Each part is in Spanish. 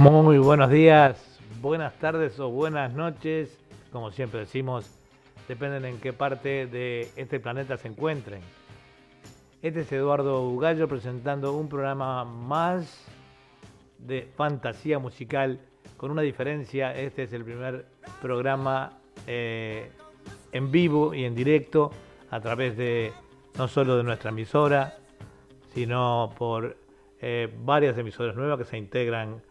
Muy buenos días, buenas tardes o buenas noches, como siempre decimos, dependen en qué parte de este planeta se encuentren. Este es Eduardo Ugallo presentando un programa más de fantasía musical, con una diferencia, este es el primer programa eh, en vivo y en directo a través de no solo de nuestra emisora, sino por eh, varias emisoras nuevas que se integran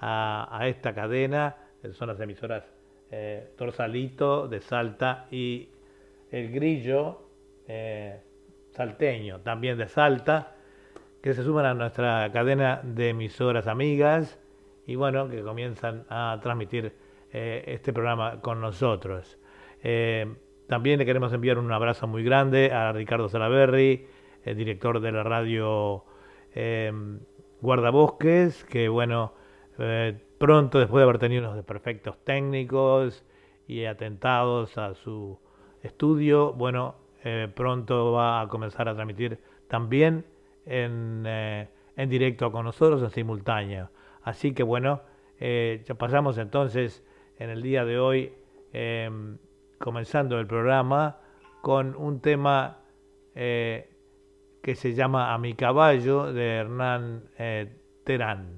a, esta cadena, son las emisoras eh, Torsalito de Salta y El Grillo eh, Salteño, también de Salta, que se suman a nuestra cadena de emisoras amigas y bueno, que comienzan a transmitir eh, este programa con nosotros. también le queremos enviar un abrazo muy grande a Ricardo Salaberry, el director de la radio Guardabosques, que bueno, eh, pronto, después de haber tenido unos desperfectos técnicos y atentados a su estudio, bueno, eh, pronto va a comenzar a transmitir también en, eh, en directo con nosotros en simultáneo. Así que bueno, ya pasamos entonces en el día de hoy, em, comenzando el programa, con un tema que se llama A mi caballo de Hernán Terán.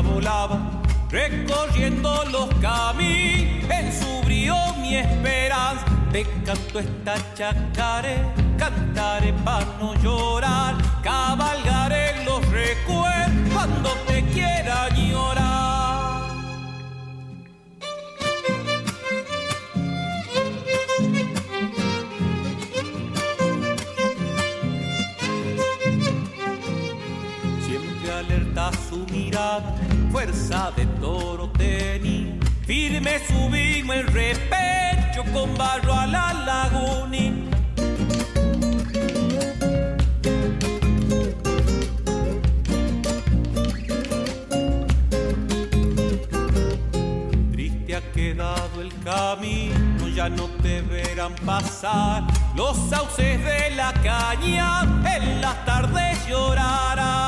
volaba, recorriendo los caminos, en su brío mi esperanza. Te canto esta chacaré, cantaré para no llorar, cabalgaré los recuerdos cuando me subimos el repecho con barro a la laguna. Triste ha quedado el camino, ya no te verán pasar. Los sauces de la caña en las tardes llorarán.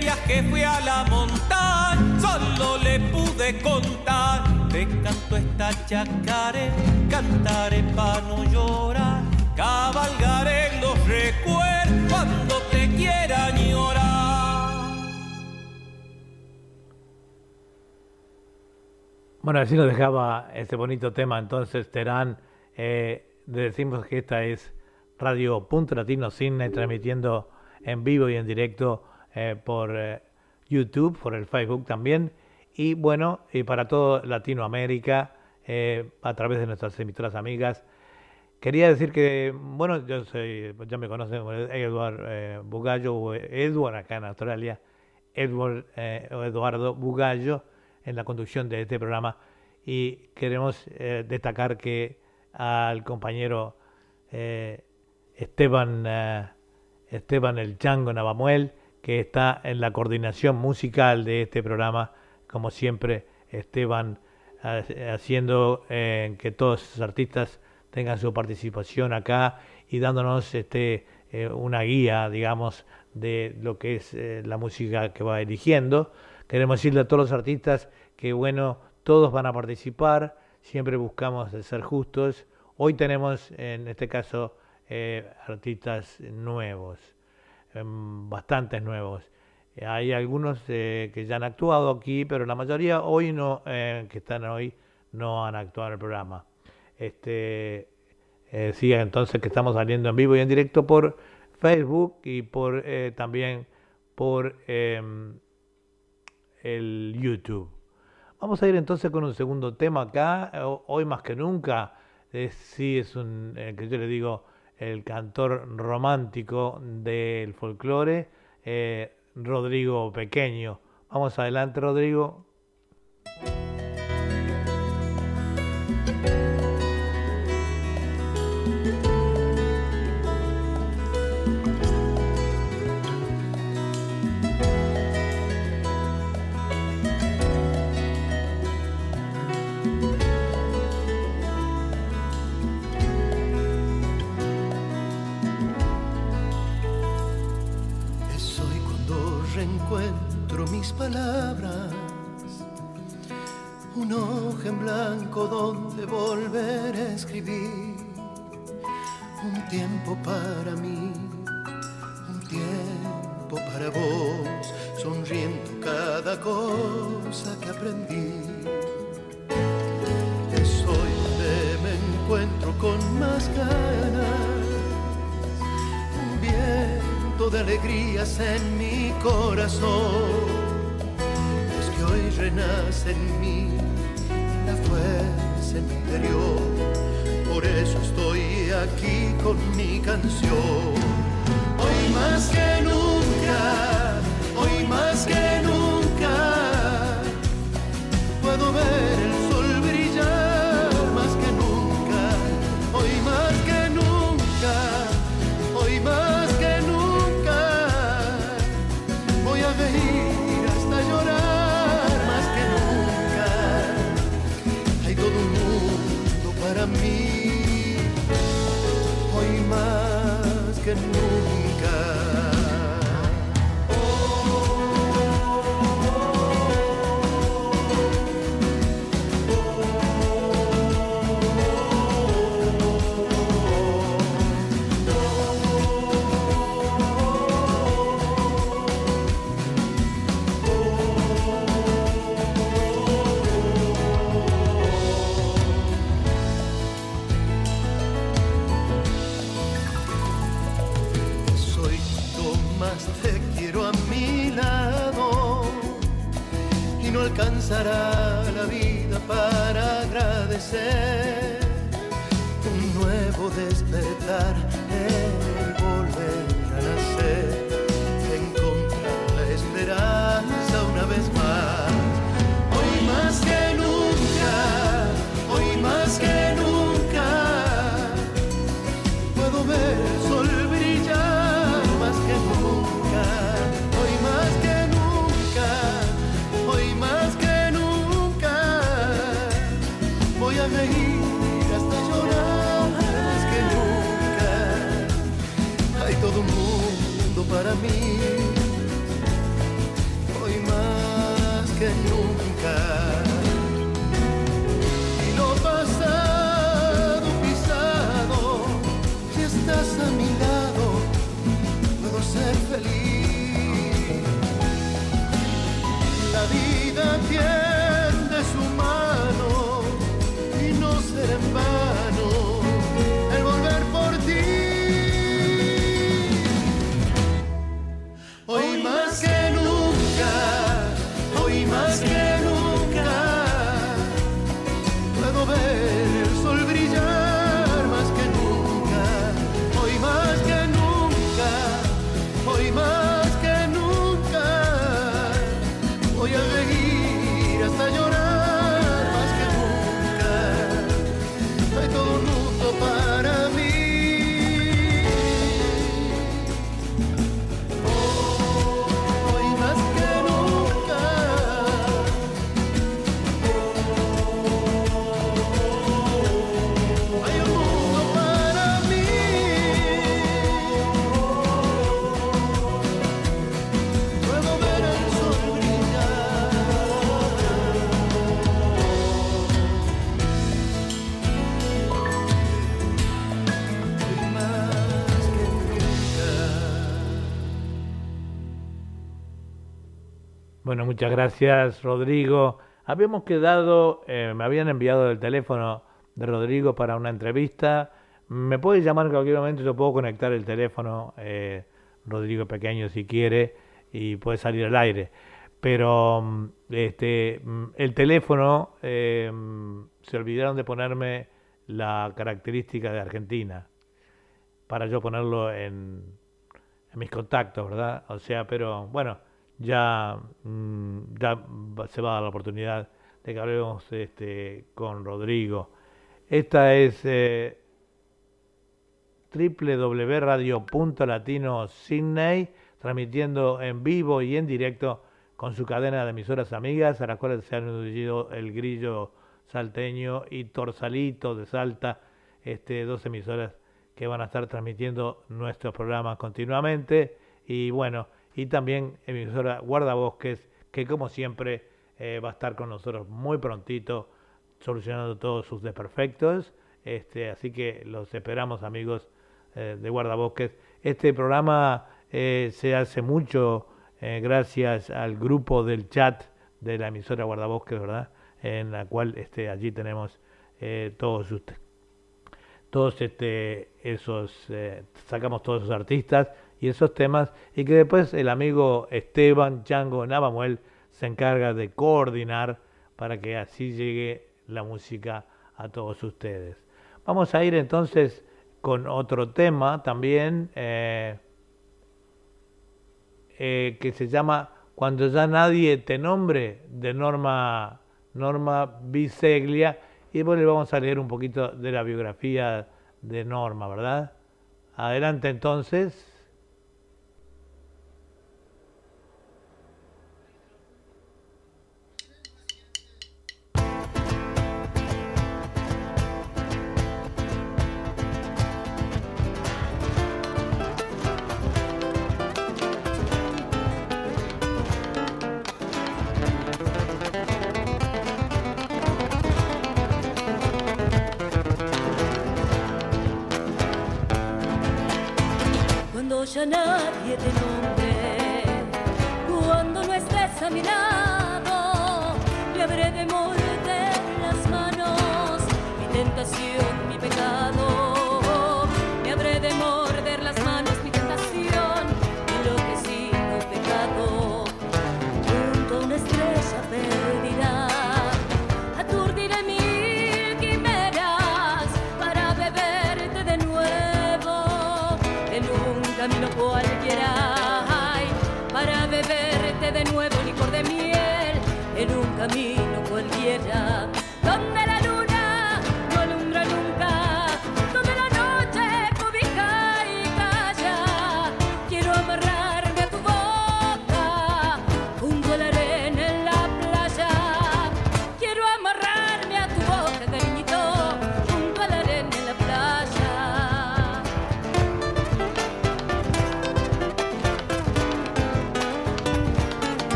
Viaje fui a la montaña, solo le pude contar te canto esta chacare, cantaré pa' no llorar, cabalgaré los recuerdos cuando te quieran llorar. Bueno, así nos dejaba ese bonito tema entonces Terán. Eh, decimos que esta es Radio Punto Latino Cine transmitiendo en vivo y en directo eh, por eh, YouTube, por el Facebook también. Y bueno, y para toda Latinoamérica, eh, a través de nuestras emisoras amigas. Quería decir que, bueno, yo soy, ya me conocen como Edward Bugallo, o Edward acá en Australia, Edward Eduardo Bugallo en la conducción de este programa. Y queremos destacar que al compañero Esteban, Esteban El Chango Navamuel, que está en la coordinación musical de este programa, como siempre Esteban haciendo eh, que todos los artistas tengan su participación acá y dándonos este, eh, una guía, digamos, de lo que es eh, la música que va eligiendo. Queremos decirle a todos los artistas que, bueno, todos van a participar, siempre buscamos ser justos. Hoy tenemos, en este caso, artistas nuevos. Em, bastantes nuevos. Hay algunos eh, que ya han actuado aquí, pero la mayoría hoy no, eh, que están hoy, no han actuado en el programa. Este, eh, entonces que estamos saliendo en vivo y en directo por Facebook y por también por em, el YouTube. Vamos a ir entonces con un segundo tema acá. Hoy más que nunca, sí es un que yo le digo el cantor romántico del folclore, eh, Rodrigo Pequeño. Vamos adelante, Rodrigo. Donde volver a escribir, un tiempo para mí, un tiempo para vos, sonriendo cada cosa que aprendí. Es hoy donde me encuentro con más ganas, un viento de alegrías en mi corazón hoy renace en mí la fuerza Por eso estoy aquí con mi canción. Hoy más que nunca, hoy más que nunca, puedo ver la vida para agradecer un nuevo despertar, mí. Hoy más que nunca. Y lo pasado pisado, si estás a mi lado, puedo ser feliz. La vida tiene muchas gracias, Rodrigo. Habíamos quedado, eh, me habían enviado el teléfono de Rodrigo para una entrevista. Me puede llamar en cualquier momento, yo puedo conectar el teléfono, eh, Rodrigo Pequeño, si quiere, y puede salir al aire. Pero mm, este, mm, el teléfono, mm, se olvidaron de ponerme la característica de Argentina para yo ponerlo en mis contactos, ¿verdad? O sea, pero bueno, ya, ya se va a dar la oportunidad de que hablemos este, con Rodrigo. Esta es eh, transmitiendo en vivo y en directo con su cadena de emisoras amigas, a las cuales se han unido el Grillo Salteño y Torsalito de Salta, este, dos emisoras que van a estar transmitiendo nuestros programas continuamente. Y bueno, y también emisora Guardabosques, que como siempre eh, va a estar con nosotros muy prontito, solucionando todos sus desperfectos. Este, así que los esperamos amigos eh, de Guardabosques. Este programa eh, se hace mucho gracias al grupo del chat de la emisora Guardabosques, ¿verdad? En la cual este, allí tenemos todos ustedes todos este, esos, sacamos todos esos artistas y esos temas y que después el amigo Esteban Chango Navamuel se encarga de coordinar para que así llegue la música a todos ustedes. Vamos a ir entonces con otro tema también eh, eh, que se llama Cuando ya nadie te nombre de Norma, Norma Biseglia y le vamos a leer un poquito de la biografía de Norma, ¿verdad? Adelante entonces. Ya nadie te nombre. Cuando no estés a mi lado, le habré de morder las manos. Mi tentación, mi pecado,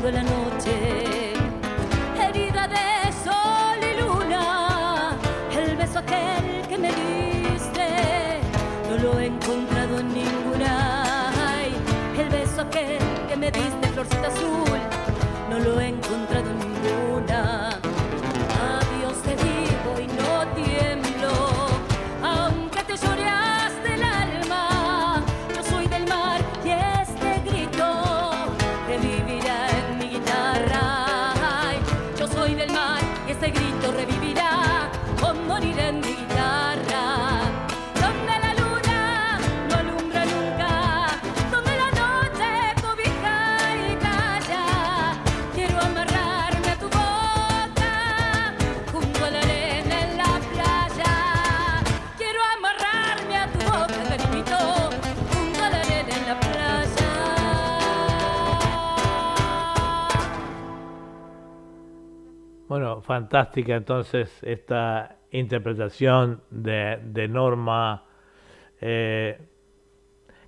abriendo la noche, herida de sol y luna. El beso aquel que me diste, no lo he encontrado en ninguna. El beso aquel que me diste, florcita azul, no lo he fantástica entonces esta interpretación de, Norma, eh,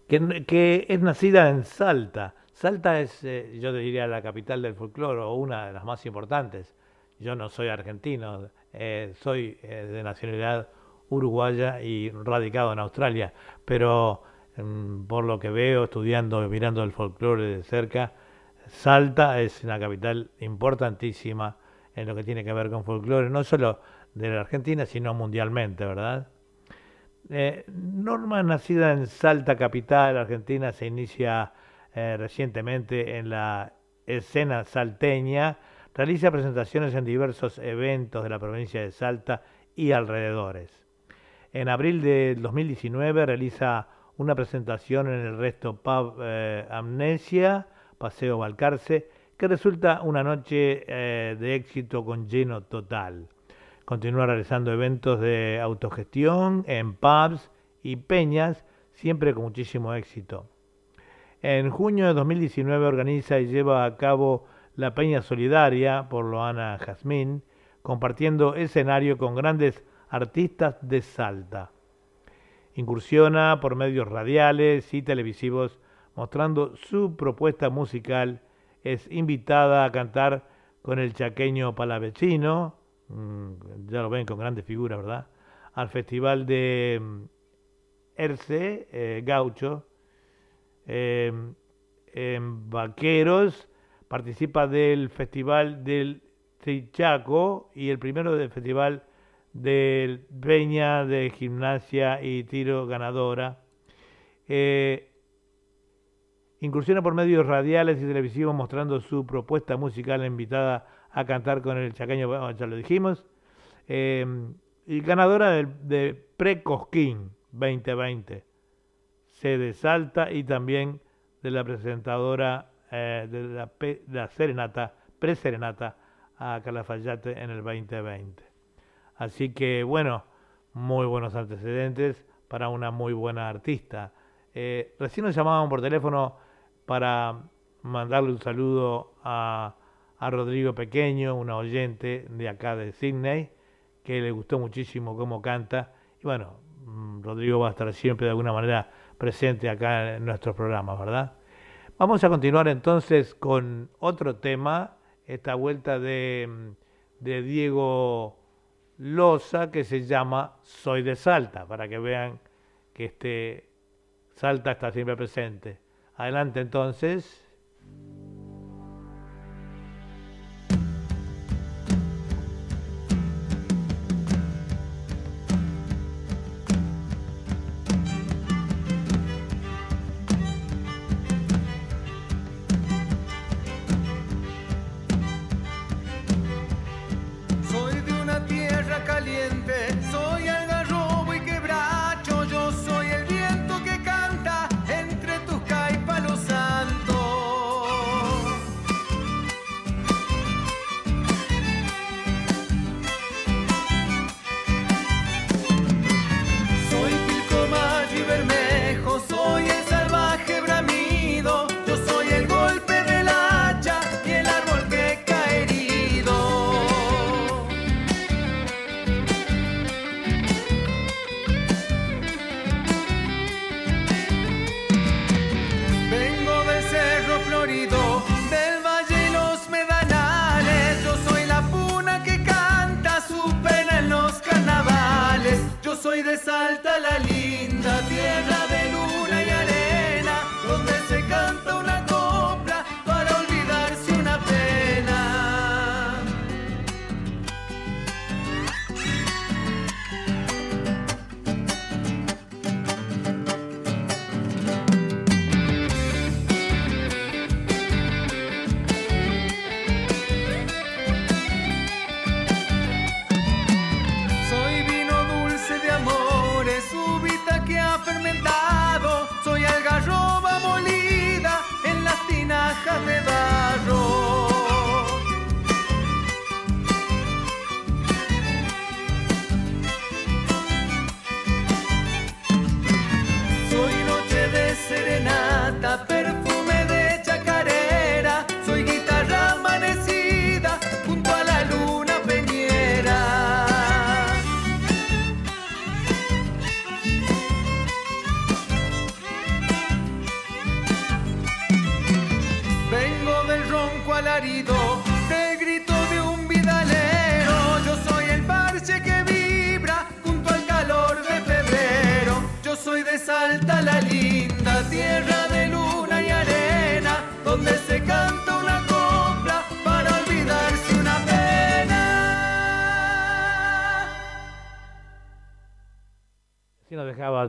que, es nacida en Salta. Salta es, eh, yo diría, la capital del folclore o una de las más importantes. yo no soy argentino, eh, soy de nacionalidad uruguaya y radicado en Australia, pero mm, por lo que veo, estudiando, mirando el folclore de cerca, Salta es una capital importantísima en lo que tiene que ver con folclore, no solo de la Argentina, sino mundialmente, ¿verdad? Eh, Norma, nacida en Salta, capital argentina, se inicia eh, recientemente en la escena salteña, realiza presentaciones en diversos eventos de la provincia de Salta y alrededores. En abril de 2019 realiza una presentación en el resto Pub eh, Amnesia, Paseo Balcarce, que resulta una noche eh, de éxito con lleno total. Continúa realizando eventos de autogestión en pubs y peñas, siempre con muchísimo éxito. En junio de 2019 organiza y lleva a cabo la Peña Solidaria por Loana Jazmín, compartiendo escenario con grandes artistas de Salta. Incursiona por medios radiales y televisivos mostrando su propuesta musical. Es invitada a cantar con el chaqueño palavecino, mm, ya lo ven con grandes figuras, ¿verdad? Al festival de mm, Erce, eh, Gaucho, em, en Vaqueros, participa del festival del Trichaco y el primero del festival del Peña de Gimnasia y Tiro Ganadora. Eh, incursiona por medios radiales y televisivos mostrando su propuesta musical invitada a cantar con el chaqueño, ya lo dijimos. Eh, y ganadora de, de Pre-Cosquín 2020, sede Salta y también de la presentadora eh, de, la, de la Serenata, Pre-Serenata a Calafayate en el 2020. Así que bueno, muy buenos antecedentes para una muy buena artista. Eh, recién nos llamaban por teléfono para mandarle un saludo a, a, Rodrigo Pequeño, una oyente de acá de Sydney, que le gustó muchísimo cómo canta. Y bueno, mm, Rodrigo va a estar siempre de alguna manera presente acá en nuestros programas, ¿verdad? Vamos a continuar entonces con otro tema, esta vuelta de, mm, de Diego losa que se llama Soy de Salta, para que vean que este Salta está siempre presente. Adelante entonces.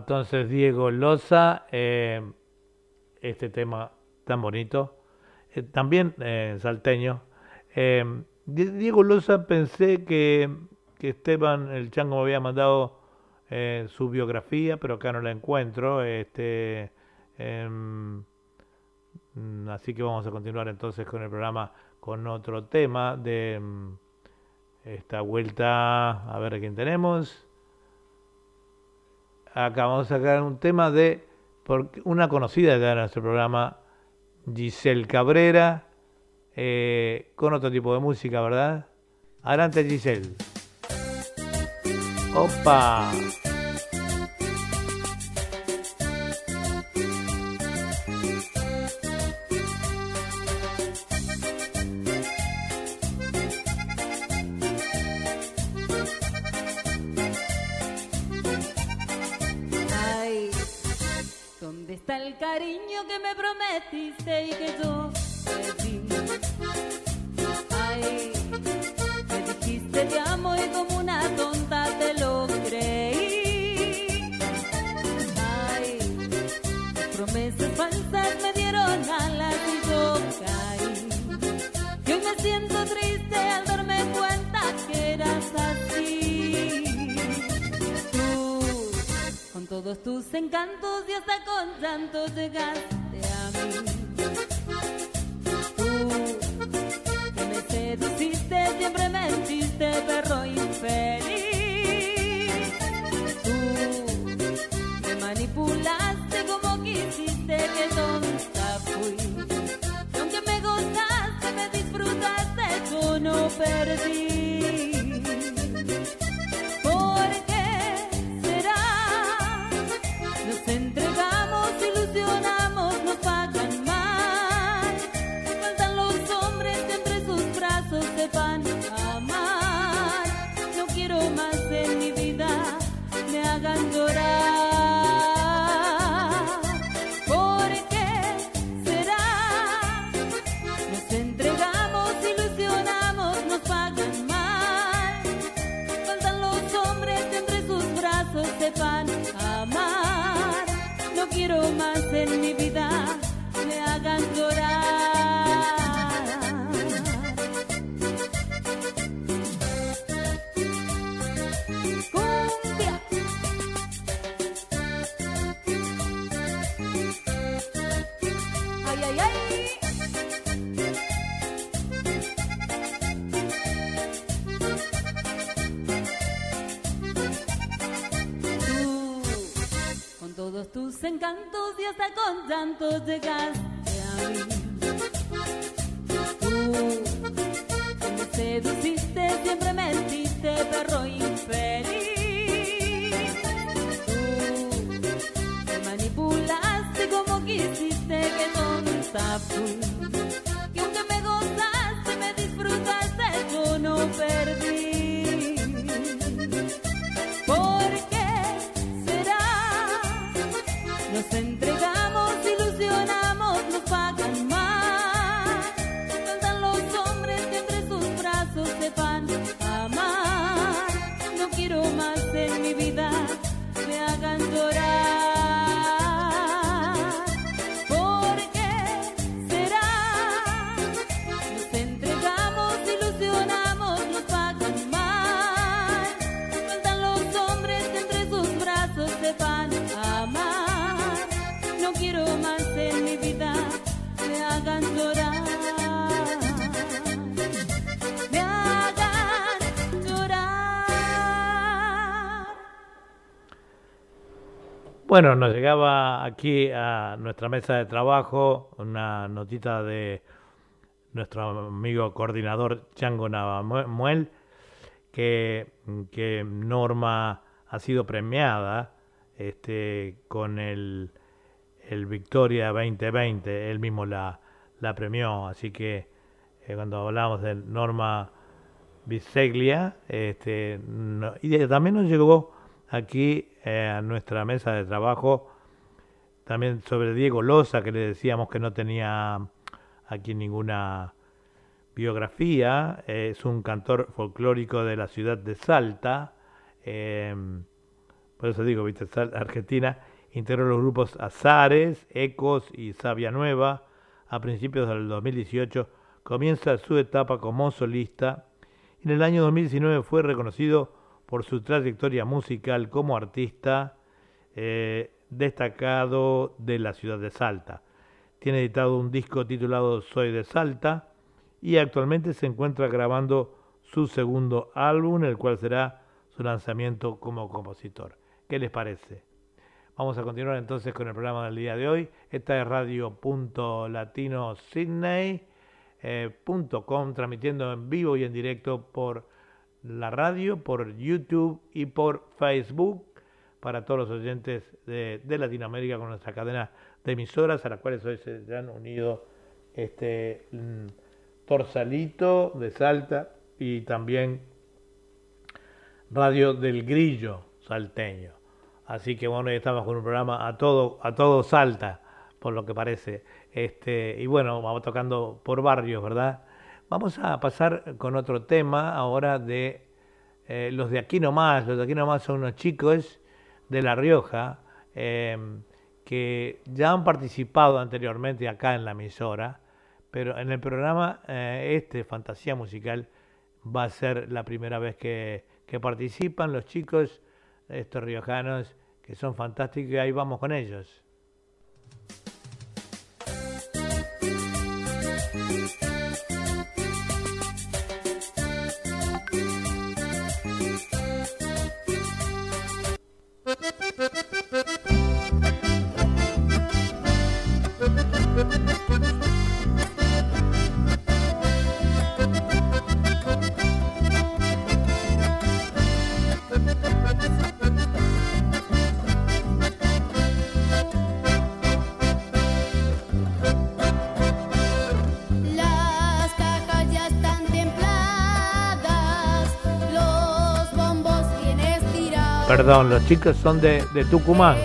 entonces Diego Loza, eh, este tema tan bonito, eh, también eh, salteño. Eh, Diego Loza pensé que, Esteban el Chango me había mandado su biografía, pero acá no la encuentro. Este, em, mm, así que vamos a continuar entonces con el programa con otro tema de mm, esta vuelta. A ver a quién tenemos acá vamos a sacar un tema de una conocida de nuestro programa, Giselle Cabrera, eh, con otro tipo de música, ¿verdad? Adelante Giselle. Opa. んと図が Bueno, nos llegaba aquí a nuestra mesa de trabajo una notita de nuestro amigo coordinador Chango Navamuel, que, que Norma ha sido premiada este, con el, el Victoria 2020, él mismo la, la premió, así que eh, cuando hablamos de Norma Biseglia, este, y también nos llegó aquí eh, a nuestra mesa de trabajo. También sobre Diego Loza, que le decíamos que no tenía aquí ninguna biografía. Eh, es un cantor folclórico de la ciudad de Salta. Em, por eso digo, viste, Argentina. Integró los grupos Azares, Ecos y Sabia Nueva. A principios del 2018 comienza su etapa como solista. En el año 2019 fue reconocido por su trayectoria musical como artista eh, destacado de la ciudad de Salta. Tiene editado un disco titulado Soy de Salta y actualmente se encuentra grabando su segundo álbum, el cual será su lanzamiento como compositor. ¿Qué les parece? Vamos a continuar entonces con el programa del día de hoy. Esta es radio.latinosidney.com, eh, transmitiendo en vivo y en directo por la radio, por YouTube y por Facebook para todos los oyentes de, Latinoamérica con nuestra cadena de emisoras a las cuales hoy se han unido este mm, Torsalito de Salta y también Radio del Grillo salteño. Así que bueno, hoy estamos con un programa a todo, a todo Salta, por lo que parece. Este, y bueno, vamos tocando por barrios, ¿verdad? Vamos a pasar con otro tema ahora de eh, los de aquí nomás. Los de aquí nomás son unos chicos de La Rioja em, que ya han participado anteriormente acá en la emisora, pero en el programa eh, este, Fantasía Musical, va a ser la primera vez que, que participan los chicos, estos riojanos, que son fantásticos, y ahí vamos con ellos. Perdón, los chicos son de, de Tucumán.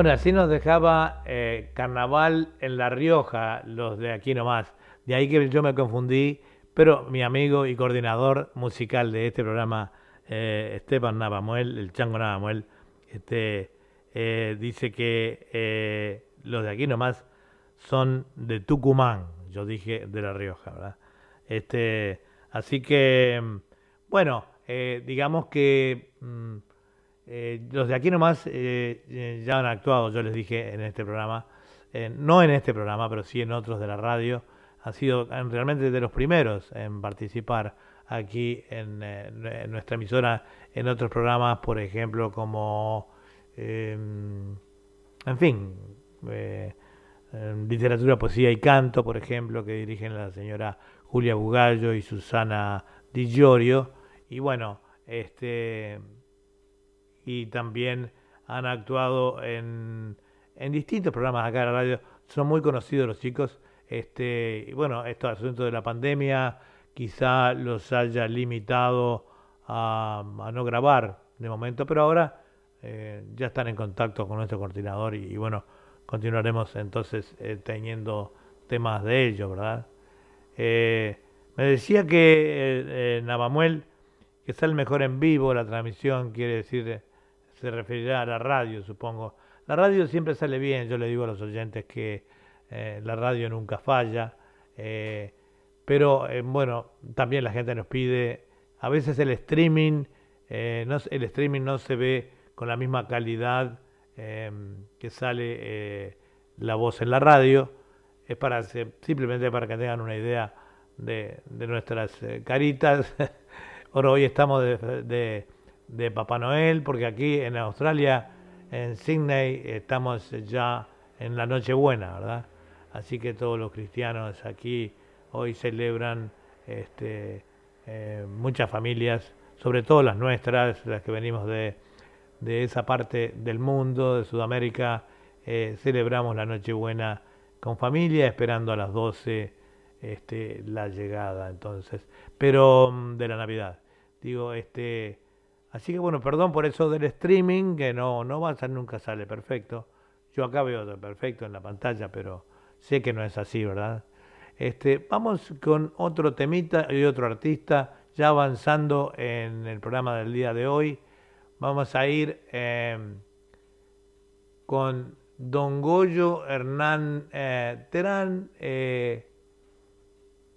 Bueno, así nos dejaba eh, Carnaval en La Rioja, los de aquí nomás. De ahí que yo me confundí, pero mi amigo y coordinador musical de este programa, eh, Esteban Navamuel, el Chango Navamuel, este, eh, dice que los de aquí nomás son de Tucumán. Yo dije de La Rioja, ¿verdad? Este, así que, mm, bueno, digamos que mm, eh, los de aquí nomás eh, eh, ya han actuado, yo les dije en este programa, eh, no en este programa, pero sí en otros de la radio, han sido realmente de los primeros en participar aquí en, eh, en nuestra emisora, en otros programas, por ejemplo, como, eh, en fin, eh, literatura, poesía y canto, por ejemplo, que dirigen la señora Julia Bugallo y Susana Di Giorgio. Y bueno, este y también han actuado en, en distintos programas acá de la radio. Son muy conocidos los chicos. Este, y bueno, esto asunto de la pandemia quizá los haya limitado a, a no grabar de momento, pero ahora eh, ya están en contacto con nuestro coordinador y, bueno, continuaremos entonces eh, teniendo temas de ellos, ¿verdad? Eh, me decía que eh, Navamuel, que sale mejor en vivo la transmisión, quiere decir, se referirá a la radio, supongo. La radio siempre sale bien, yo le digo a los oyentes que eh, la radio nunca falla, eh, pero eh, bueno, también la gente nos pide, a veces el streaming, no, el streaming no se ve con la misma calidad que sale la voz en la radio, es para simplemente para que tengan una idea de, nuestras caritas. Ahora hoy estamos de, de, Papá Noel, porque aquí en Australia, en Sydney, estamos ya en la Nochebuena, ¿verdad? Así que todos los cristianos aquí hoy celebran este, eh, muchas familias, sobre todo las nuestras, las que venimos de, de esa parte del mundo, de Sudamérica, eh, celebramos la Nochebuena con familia, esperando a las 12 este, la llegada, entonces, pero mm, de la Navidad. Digo, este, así que bueno, perdón por eso del streaming, que no, no va a ser, nunca sale perfecto. Yo acá veo perfecto en la pantalla, pero sé que no es así, ¿verdad? Este, vamos con otro temita y otro artista, ya avanzando en el programa del día de hoy. Vamos a ir eh, con Don Goyo Hernán eh, Terán eh,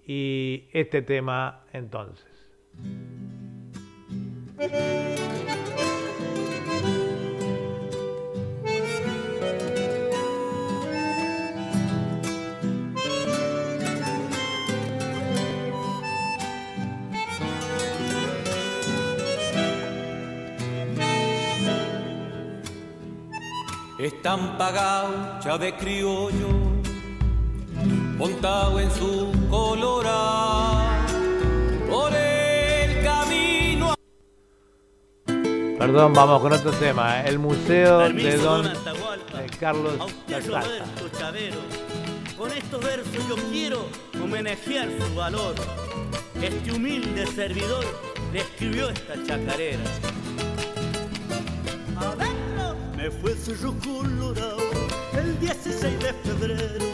y este tema entonces. Están pagados de criollo, montado en su colorado, Perdón, vamos con otro tema. ¿eh? El museo de Permiso, Don don Atahualpa. eh, Carlos A usted, Tazaza. Roberto Chavero, con estos versos yo quiero homenajear su valor. Este humilde servidor le escribió esta chacarera. Adentro me fue el Cerro Colorado el 16 de febrero,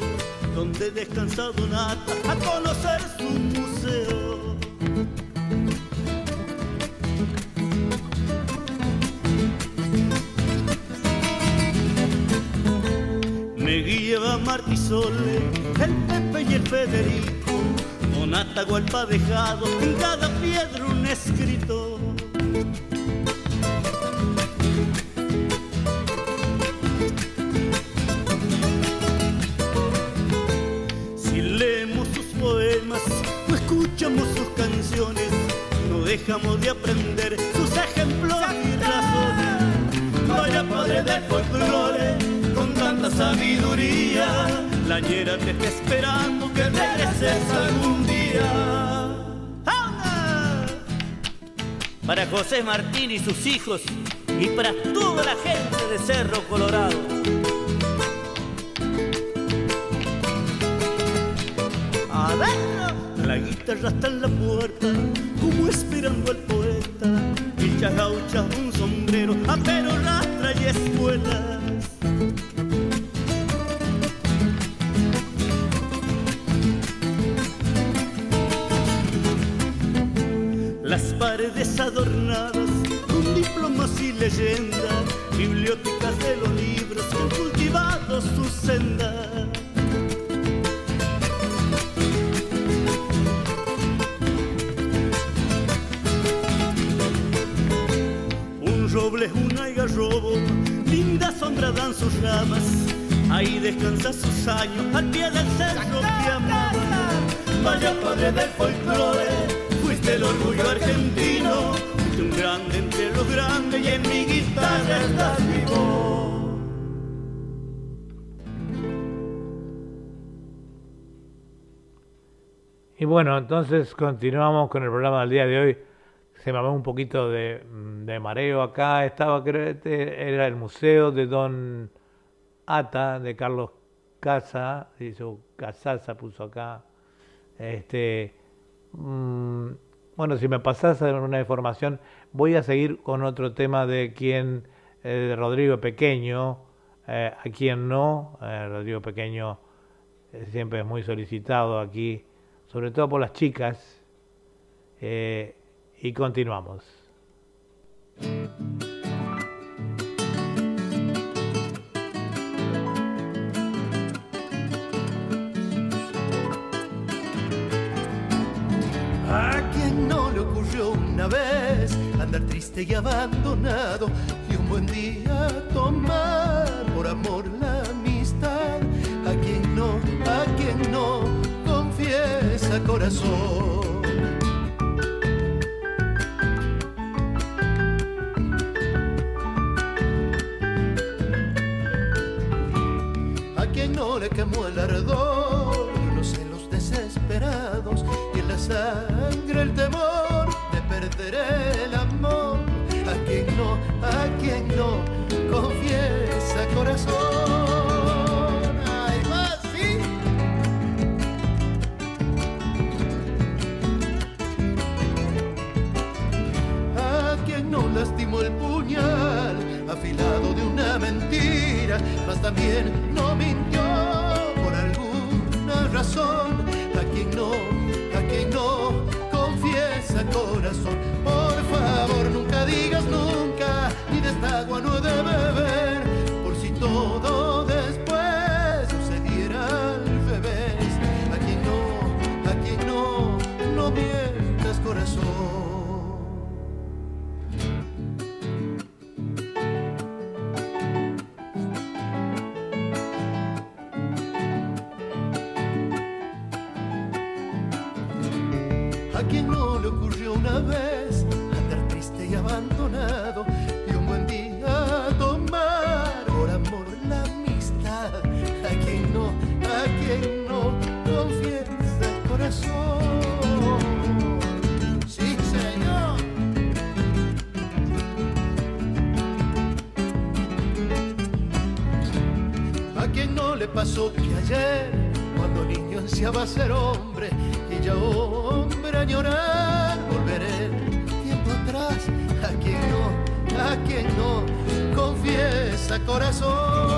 donde descansa Donata a conocer su museo. El Pepe y el Federico, con Atahualpa dejado en cada piedra un escrito. Si leemos sus poemas o escuchamos sus canciones, no dejamos de aprender sus ejemplos y razones. Vaya padre del folclore, con tanta sabiduría, la ñera te está esperando que regreses algún día. Para José Martín y sus hijos, y para toda la gente de Cerro Colorado. Adentro, la guitarra está en la puerta, como esperando al poeta. Y gaucha un Y bueno, entonces continuamos con el programa del día de hoy. Se me va un poquito de, de mareo acá. Estaba, este era el museo de Don Ata, de Carlos Casa. Hizo Casasa, puso acá. Este, mm, bueno, si me pasás una información, voy a seguir con otro tema de quien, eh, de Rodrigo Pequeño, eh, a quien no, eh, Rodrigo Pequeño siempre es muy solicitado aquí, sobre todo por las chicas, eh, y continuamos. Ocurrió una vez andar triste y abandonado y un buen día tomar A quien no le quemó el ardor, los celos desesperados y en la sangre el temor de perder mentira, mas también no mintió por alguna razón. A quien no, a quien no confiesa corazón, por favor nunca digas nunca, ni de esta agua no he cuando niño ansiaba ser hombre, y ya hombre añorar volver el tiempo atrás. A quien no, a quien no, confiesa corazón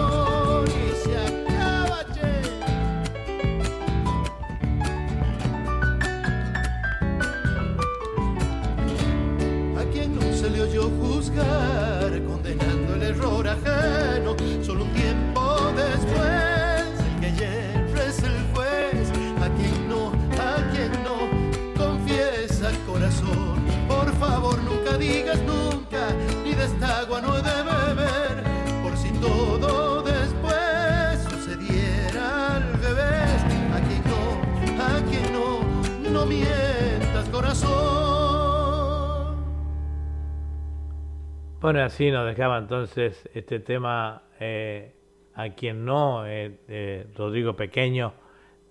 Bueno, así nos dejaba entonces este tema eh, a quien no, eh, eh, Rodrigo Pequeño.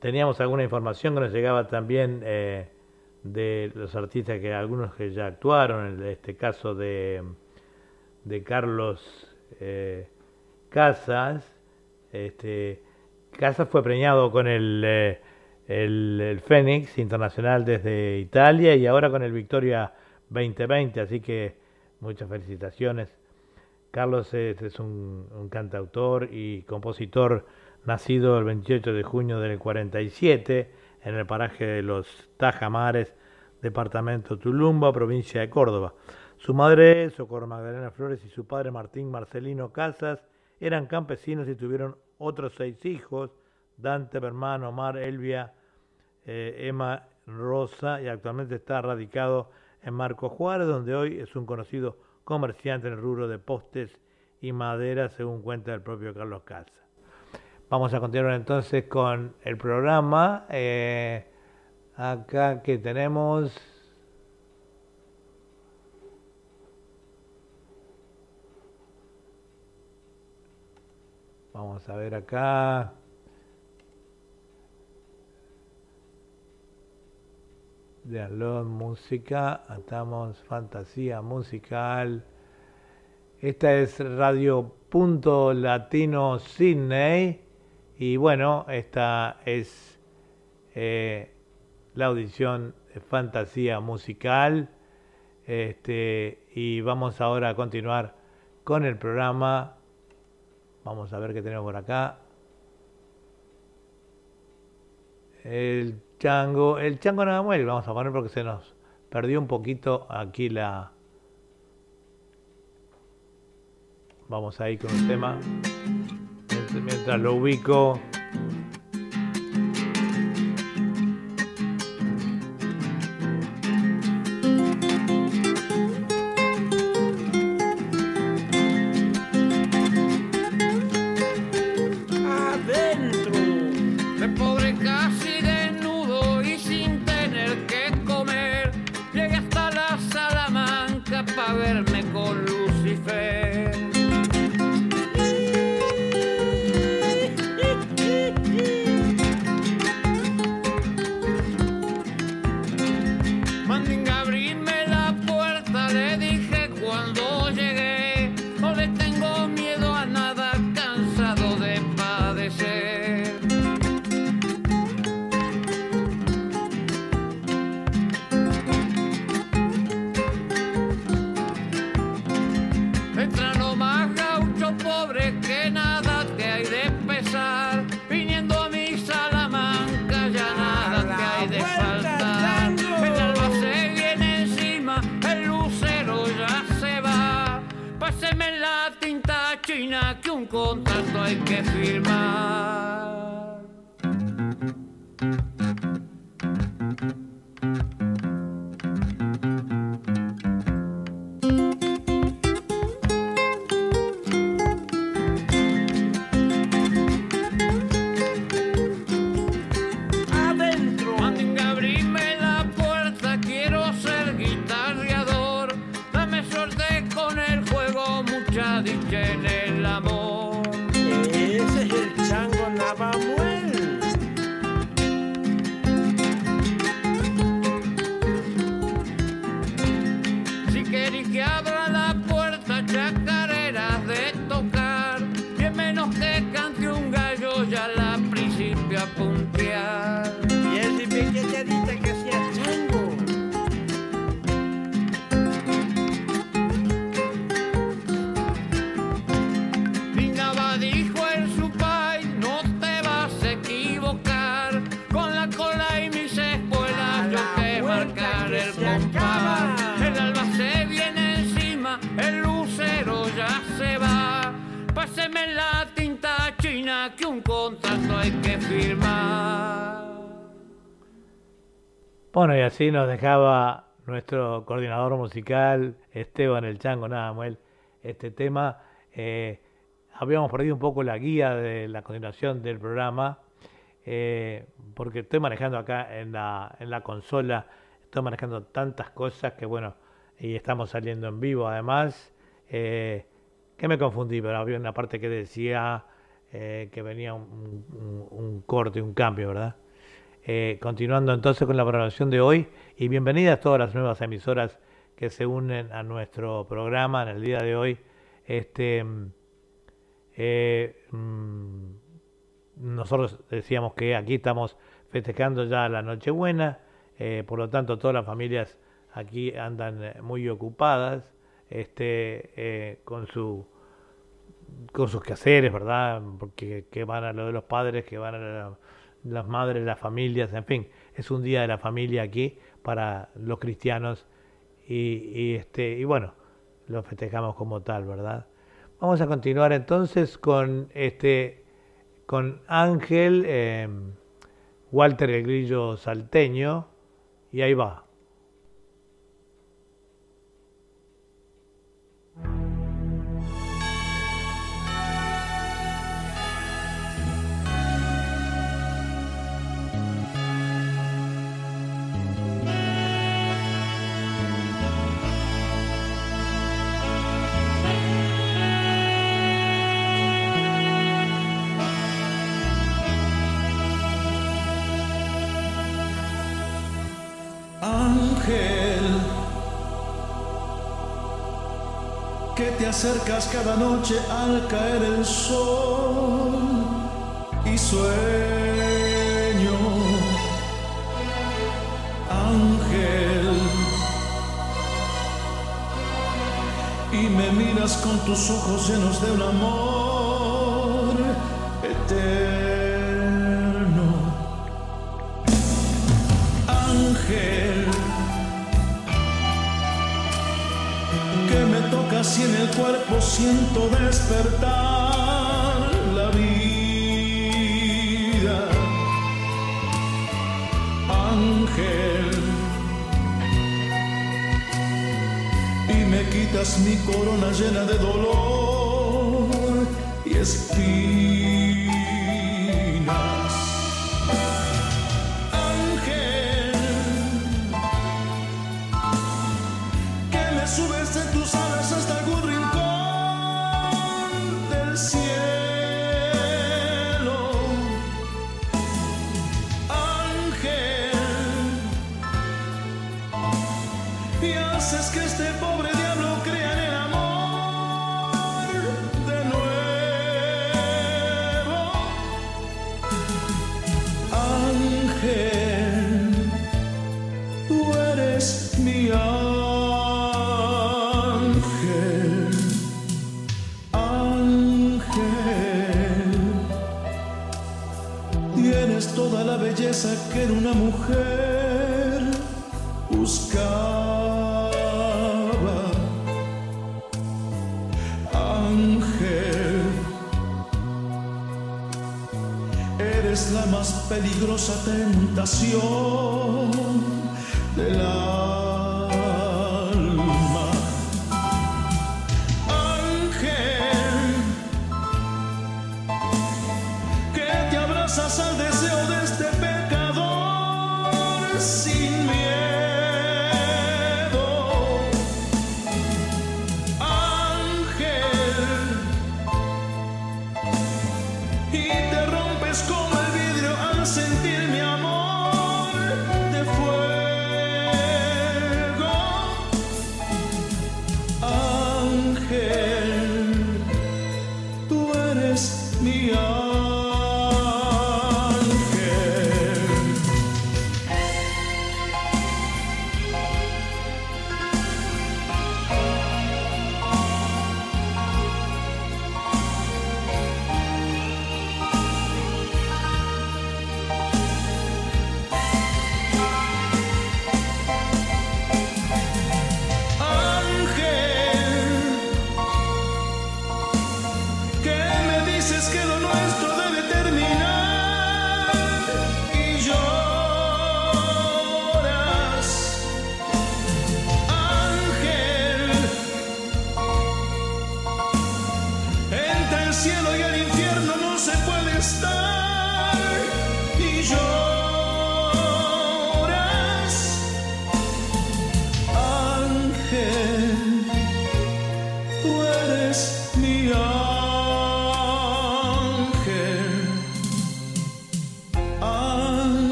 Teníamos alguna información que nos llegaba también de los artistas que algunos que ya actuaron, en este caso de, de Carlos Casas. Este, Casas fue premiado con el, el, el Fénix Internacional desde Italia y ahora con el Victoria 2020, así que muchas felicitaciones. Carlos es, un cantautor y compositor nacido el 28 de junio del 47 en el paraje de los Tajamares, departamento Tulumba, provincia de Córdoba. Su madre, Socorro Magdalena Flores, y su padre, Martín Marcelino Casas, eran campesinos y tuvieron otros seis hijos, Dante, Bermán, Omar, Elvia, eh, Emma, Rosa, y actualmente está radicado en Marco Juárez, donde hoy es un conocido comerciante en el rubro de postes y madera, según cuenta el propio Carlos Casas. Vamos a continuar entonces con el programa. Eh, acá que tenemos Vamos a ver acá. Dialog, música, estamos fantasía musical. Esta es Radio Punto Latino Sydney. Y bueno, esta es eh, la audición de fantasía musical. Este, y vamos ahora a continuar con el programa Vamos a ver qué tenemos por acá. El chango, el chango nada muere, vamos a poner porque se nos perdió un poquito aquí la... Vamos ahí con el tema. Mientras lo ubico. Así nos dejaba nuestro coordinador musical, Esteban El Chango Nadamuel, este tema. Eh, habíamos perdido un poco la guía de la continuación del programa, eh, porque estoy manejando acá en la, en la consola, estoy manejando tantas cosas que bueno, y estamos saliendo en vivo además, eh, que me confundí, pero había una parte que decía que venía un, un, un corte, un cambio, ¿verdad? Eh, continuando entonces con la programación de hoy y bienvenidas todas las nuevas emisoras que se unen a nuestro programa en el día de hoy. Este, eh, mm, nosotros decíamos que aquí estamos festejando ya la Nochebuena, eh, por lo tanto todas las familias aquí andan muy ocupadas este, con su con sus quehaceres, ¿verdad? Porque que van a lo de los padres, que van a las madres, las familias, en fin, es un día de la familia aquí para los cristianos y, este, y bueno, lo festejamos como tal, ¿verdad? Vamos a continuar entonces con este con Ángel eh, Walter el Grillo Salteño y ahí va. Acercas cada noche al caer el sol y sueño. Ángel, y me miras con tus ojos llenos de un amor y en el cuerpo siento despertar la vida. Ángel, y me quitas mi corona llena de dolor y espinas. Eres la más peligrosa tentación del alma.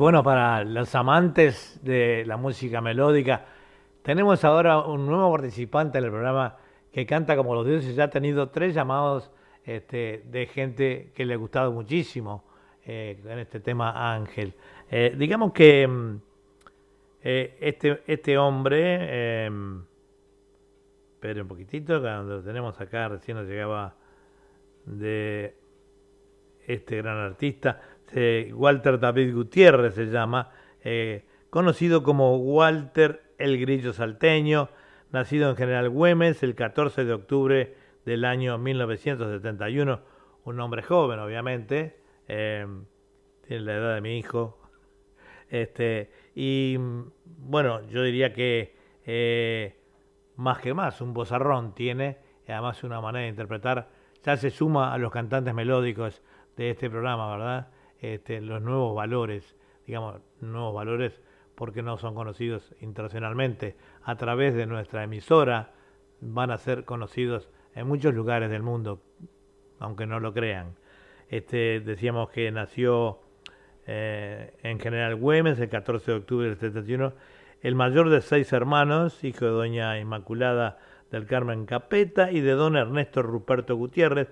Bueno, para los amantes de la música melódica, tenemos ahora un nuevo participante en el programa que canta como los dioses. Ya ha tenido tres llamados este, de gente que le ha gustado muchísimo eh, en este tema Ángel. Eh, digamos que mm, eh, este, este hombre, em, espere un poquitito, cuando lo tenemos acá, recién nos llegaba de este gran artista, Walter David Gutiérrez se llama, conocido como Walter el Grillo Salteño, nacido en General Güemes el 14 de octubre del año 1971, un hombre joven obviamente, eh, tiene la edad de mi hijo, este, y bueno, yo diría que eh, más que más, un bozarrón tiene, y además una manera de interpretar, ya se suma a los cantantes melódicos de este programa, ¿verdad? Este, los nuevos valores, digamos, nuevos valores porque no son conocidos internacionalmente. A través de nuestra emisora van a ser conocidos en muchos lugares del mundo, aunque no lo crean. Este, decíamos que nació eh, en General Güemes el 14 de octubre del 71, el mayor de seis hermanos, hijo de doña Inmaculada del Carmen Capeta y de don Ernesto Ruperto Gutiérrez,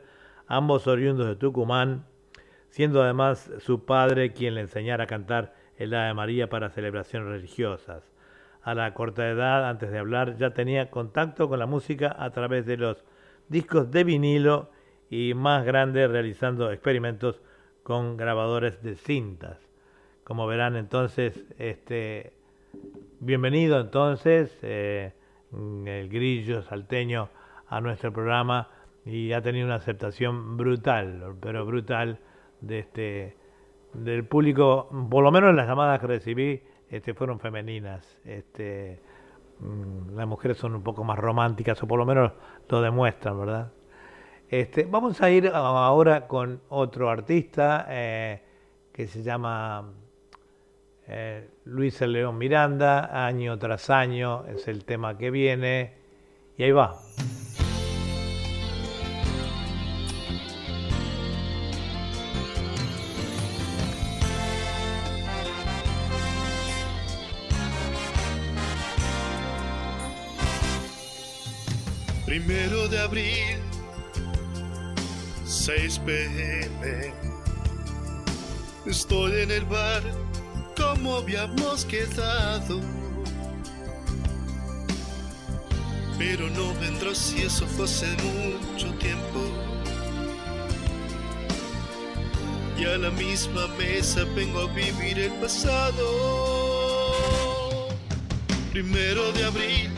ambos oriundos de Tucumán, siendo además su padre quien le enseñara a cantar el Ave María para celebraciones religiosas. A la corta edad, antes de hablar, ya tenía contacto con la música a través de los discos de vinilo y más grande realizando experimentos con grabadores de cintas. Como verán entonces, este, bienvenido entonces eh, el grillo salteño a nuestro programa y ha tenido una aceptación brutal, pero brutal de este del público, por lo menos las llamadas que recibí este, fueron femeninas. Este, mm, las mujeres son un poco más románticas, o por lo menos lo demuestran, ¿verdad? Este, vamos a ir ahora con otro artista eh, que se llama eh, Luis el León Miranda, año tras año es el tema que viene, y ahí va. Primero de abril, 6 pm. Estoy en el bar como habíamos quedado. Pero no vendrá si eso fue mucho tiempo. Y a la misma mesa vengo a vivir el pasado. Primero de abril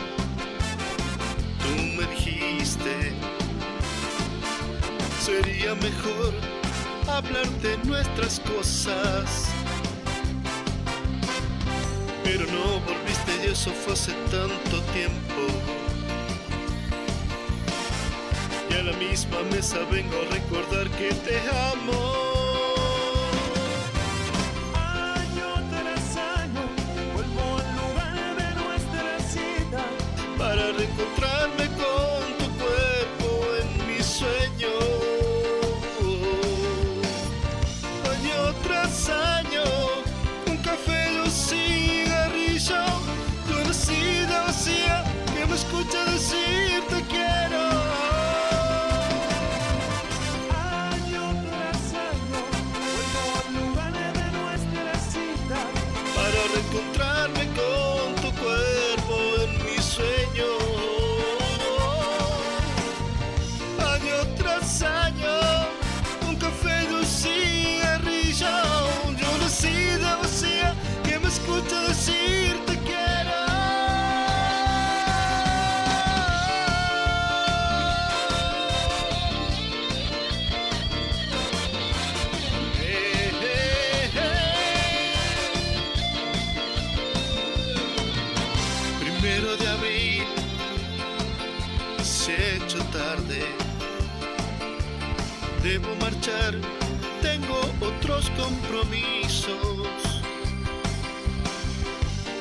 sería mejor hablar de nuestras cosas. Pero no volviste y eso fue hace tanto tiempo. Y a la misma mesa vengo a recordar que te amo.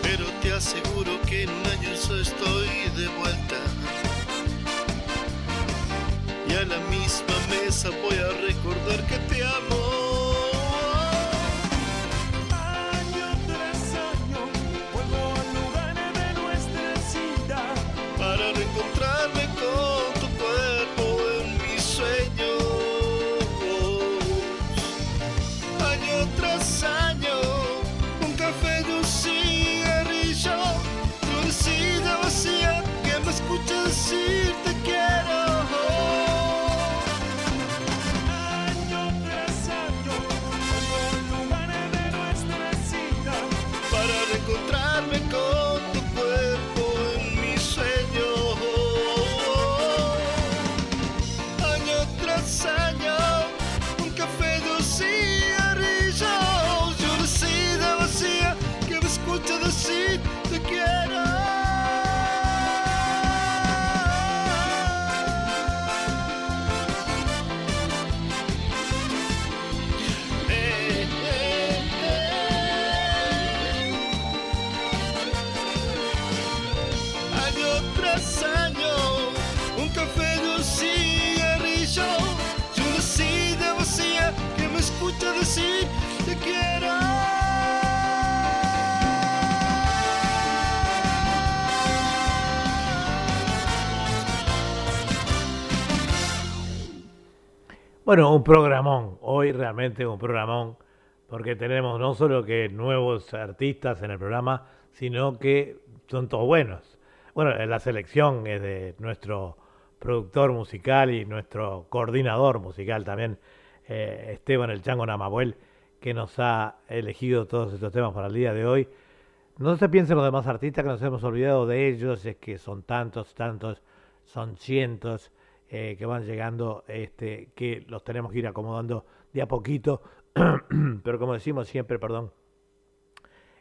Pero te aseguro que en un año yo estoy de vuelta. Y a la misma mesa voy a recordar que Bueno, un programón. Hoy realmente un programón porque tenemos no solo que nuevos artistas en el programa, sino que son todos buenos. Bueno, la selección es de nuestro productor musical y nuestro coordinador musical también, eh, Esteban El Chango Namabuel, que nos ha elegido todos estos temas para el día de hoy. No se piensen los demás artistas que nos hemos olvidado de ellos, es que son tantos, tantos, son cientos eh, que van llegando, este, que los tenemos que ir acomodando de a poquito, pero como decimos siempre, perdón,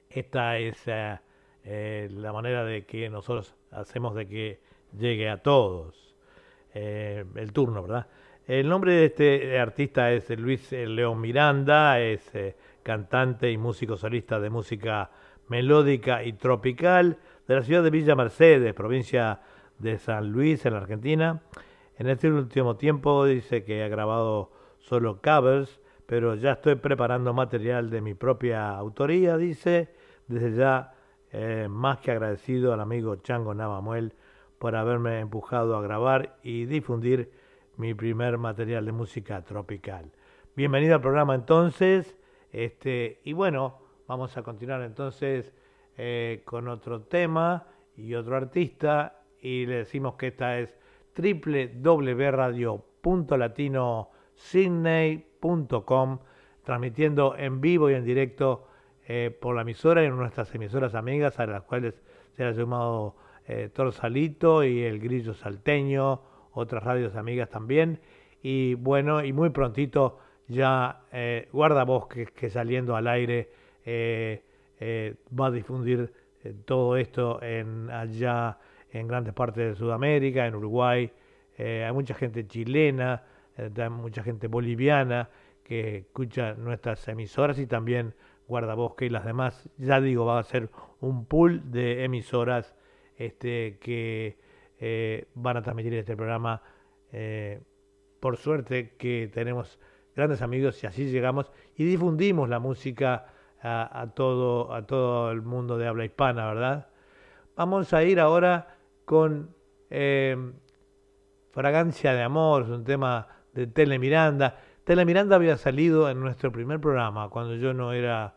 esta es eh, eh, la manera de que nosotros hacemos de que llegue a todos el turno, ¿verdad? El nombre de este artista es Luis León Miranda, es cantante y músico solista de música melódica y tropical de la ciudad de Villa Mercedes, provincia de San Luis, en la Argentina. En este último tiempo dice que ha grabado solo covers, pero ya estoy preparando material de mi propia autoría, dice. Desde ya, eh, más que agradecido al amigo Chango Navamuel por haberme empujado a grabar y difundir mi primer material de música tropical. Bienvenido al programa entonces. Este, y bueno, vamos a continuar entonces eh, con otro tema y otro artista. Y le decimos que esta es www.latino.sydney.com, transmitiendo en vivo y en directo eh, por la emisora y en nuestras emisoras amigas, a las cuales se ha llamado eh, Torsalito y el Grillo Salteño, otras radios amigas también. Y bueno, y muy prontito ya eh, Guardabosques, que saliendo al aire eh, va a difundir todo esto en allá en grandes partes de Sudamérica, en Uruguay, eh, hay mucha gente chilena, eh, mucha gente boliviana que escucha nuestras emisoras y también Guardabosque y las demás. Ya digo, va a ser un pool de emisoras este, que eh, van a transmitir este programa. por suerte que tenemos grandes amigos y así llegamos y difundimos la música a, a, todo, a todo el mundo de habla hispana, ¿verdad? Vamos a ir ahora con eh, Fragancia de Amor, un tema de Tele Miranda. Tele Miranda había salido en nuestro primer programa, cuando yo no era,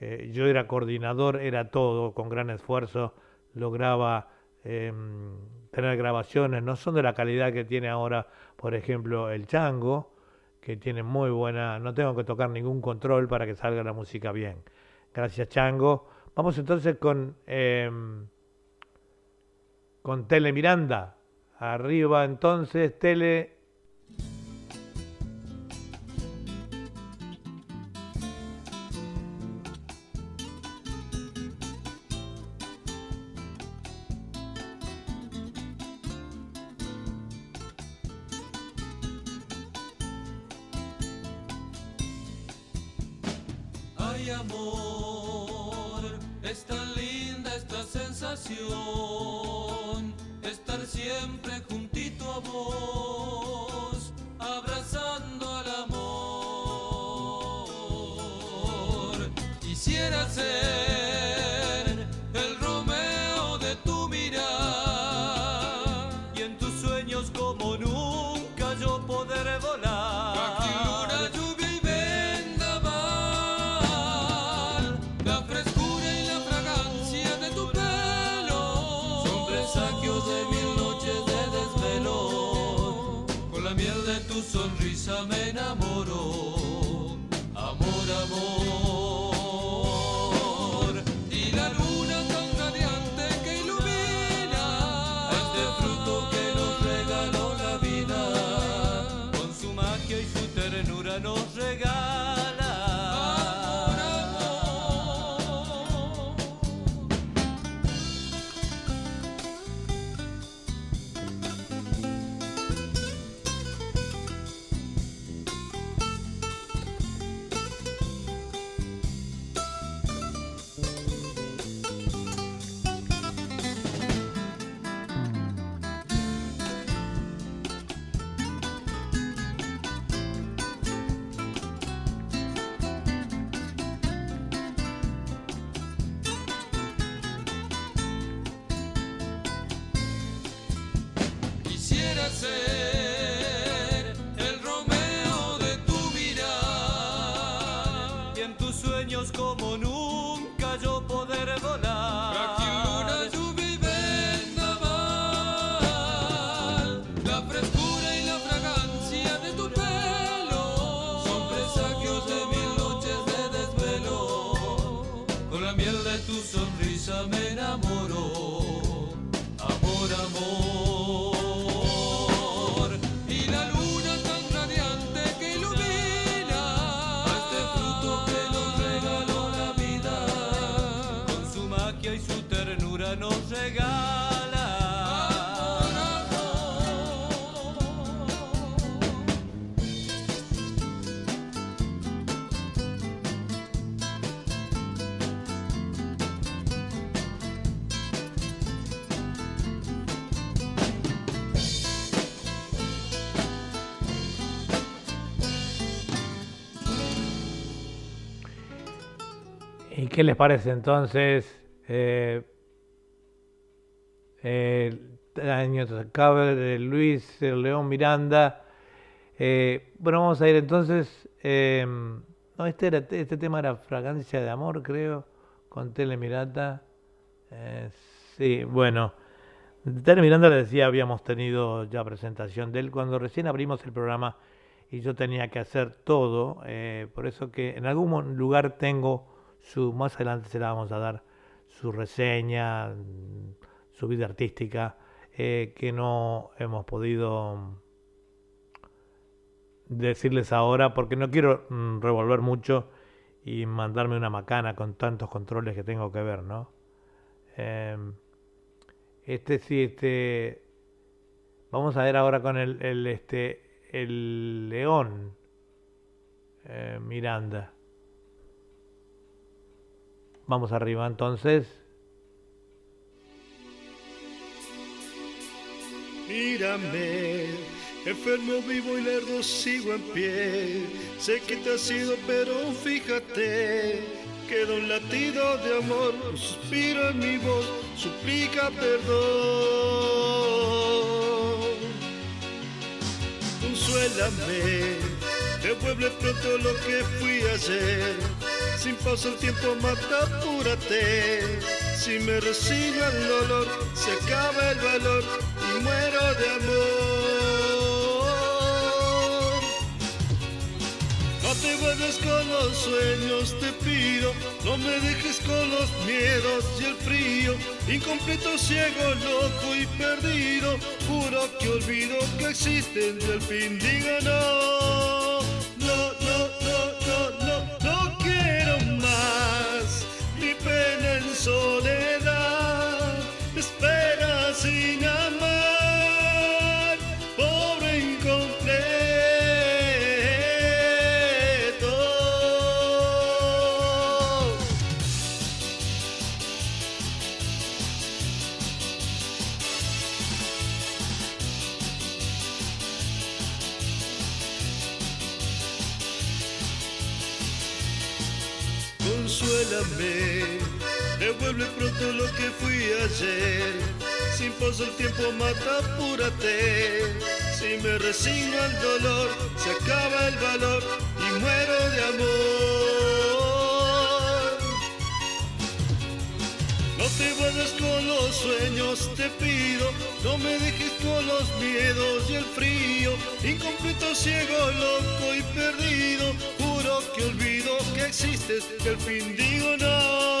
eh, yo era coordinador, era todo, con gran esfuerzo, lograba em, tener grabaciones, no son de la calidad que tiene ahora, por ejemplo, el Chango, que tiene muy buena, no tengo que tocar ningún control para que salga la música bien. Gracias Chango. Vamos entonces con... Em, con Tele Miranda. Arriba entonces, Tele. Qué les parece entonces? Eh, el año de Luis León Miranda. Eh, bueno, vamos a ir entonces. eh, no, este, era, este tema era Fragancia de Amor, creo, con Tele Miranda. Eh, sí, bueno. Tele Miranda le decía, habíamos tenido ya presentación de él cuando recién abrimos el programa y yo tenía que hacer todo. eh, por eso que en algún lugar tengo su, más adelante se la vamos a dar, su reseña, mm, su vida artística, eh, que no hemos podido decirles ahora porque no quiero mm, revolver mucho y mandarme una macana con tantos controles que tengo que ver, ¿no? Em, este sí, este. Vamos a ver ahora con el, el, este, el león eh, Miranda. Vamos arriba entonces. Mírame, enfermo vivo y lerdo sigo en pie. Sé que te has ido, pero fíjate, queda un latido de amor, un suspiro en mi voz, suplica perdón. Consuélame, devuelve pronto lo que fui ayer. Sin pausa el tiempo mata, apúrate. Si me resigno al dolor, se acaba el valor y muero de amor. No te vuelves con los sueños, te pido. No me dejes con los miedos y el frío. Incompleto, ciego, loco y perdido. Juro que olvido que existen y al fin no. El mata, apúrate. Si me resigno al dolor, se acaba el valor y muero de amor. No te vayas con los sueños, te pido. No me dejes con los miedos y el frío. Incompleto, ciego, loco y perdido. Juro que olvido que existes, que al fin digo no.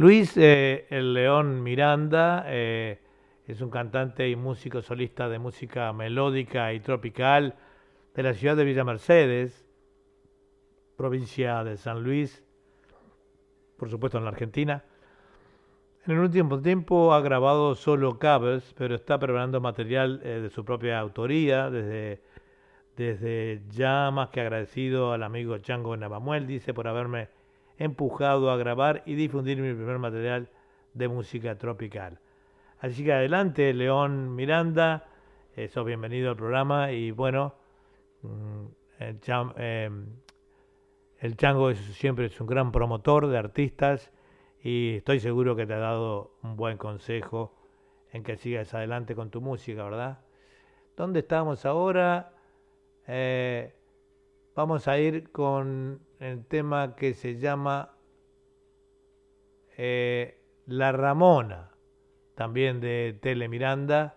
Luis eh, El León Miranda eh, es un cantante y músico solista de música melódica y tropical de la ciudad de Villa Mercedes, provincia de San Luis, por supuesto en la Argentina. En el último tiempo ha grabado solo covers, pero está preparando material eh, de su propia autoría, desde, desde ya más que agradecido al amigo Chango Navamuel, dice, por haberme empujado a grabar y difundir mi primer material de música tropical. Así que adelante, León Miranda, sos bienvenido al programa y bueno, mm, el, em, el Chango siempre es un gran promotor de artistas y estoy seguro que te ha dado un buen consejo en que sigas adelante con tu música, ¿verdad? ¿Dónde estamos ahora? Eh, vamos a ir con el tema que se llama eh, La Ramona, también de Tele Miranda.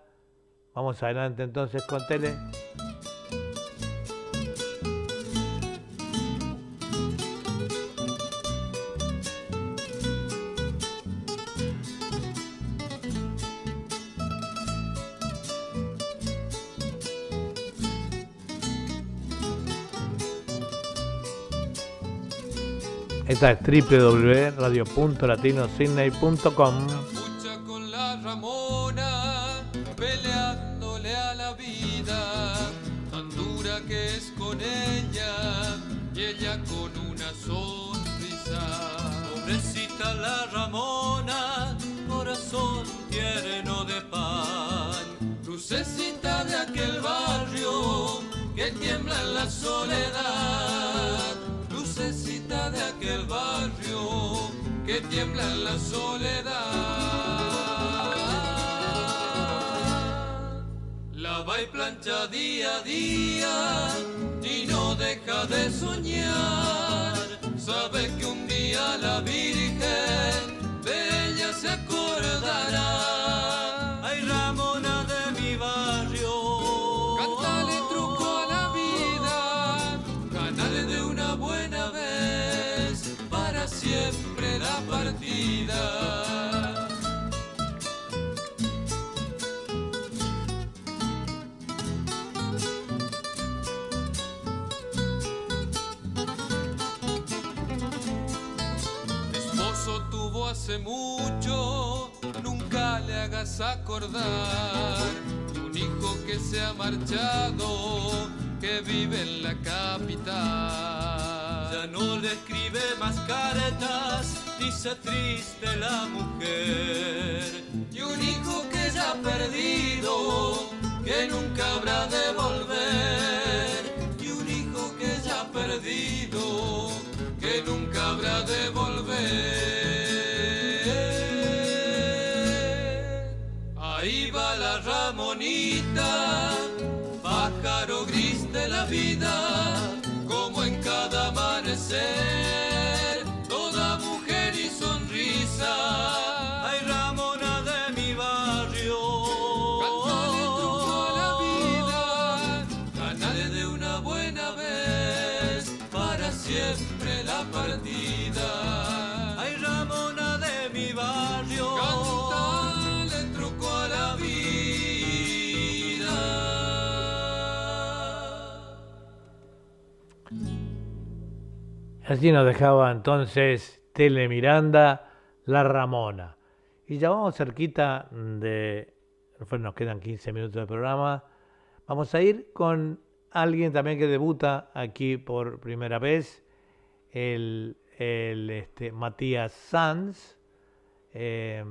Vamos adelante entonces con Tele. Esta es www.radio.latinosidney.com. Con la Ramona, peleándole a la vida, tan dura que es con ella, y ella con una sonrisa. Pobrecita la Ramona, corazón tierno de pan. Lucecita de aquel barrio que tiembla en la soledad. Que tiembla en la soledad. Lava y plancha día a día y no deja de soñar. Sabe que un día la Virgen de ella se acordará. Hace mucho, nunca le hagas acordar. Un hijo que se ha marchado, que vive en la capital. Ya no le escribe más cartas, dice triste la mujer. Y un hijo que ya ha perdido, que nunca habrá de volver. Y un hijo que ya ha perdido, que nunca habrá de volver. Así nos dejaba entonces Tele Miranda, La Ramona. Y ya vamos cerquita de... bueno, Nos quedan 15 minutos de programa. Vamos a ir con alguien también que debuta aquí por primera vez, el, el, este, Matías Sanz, eh,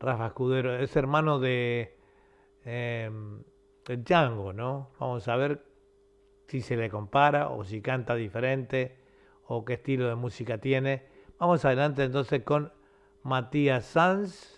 Rafa Escudero, es hermano de, eh, de Django, ¿no? Vamos a ver si se le compara o si canta diferente o qué estilo de música tiene. Vamos adelante entonces con Matías Sanz.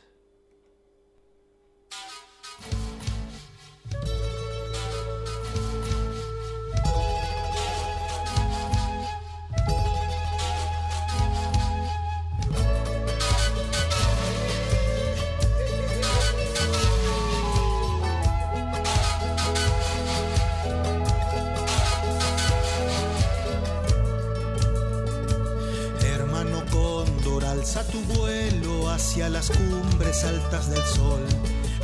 Hacia las cumbres altas del sol,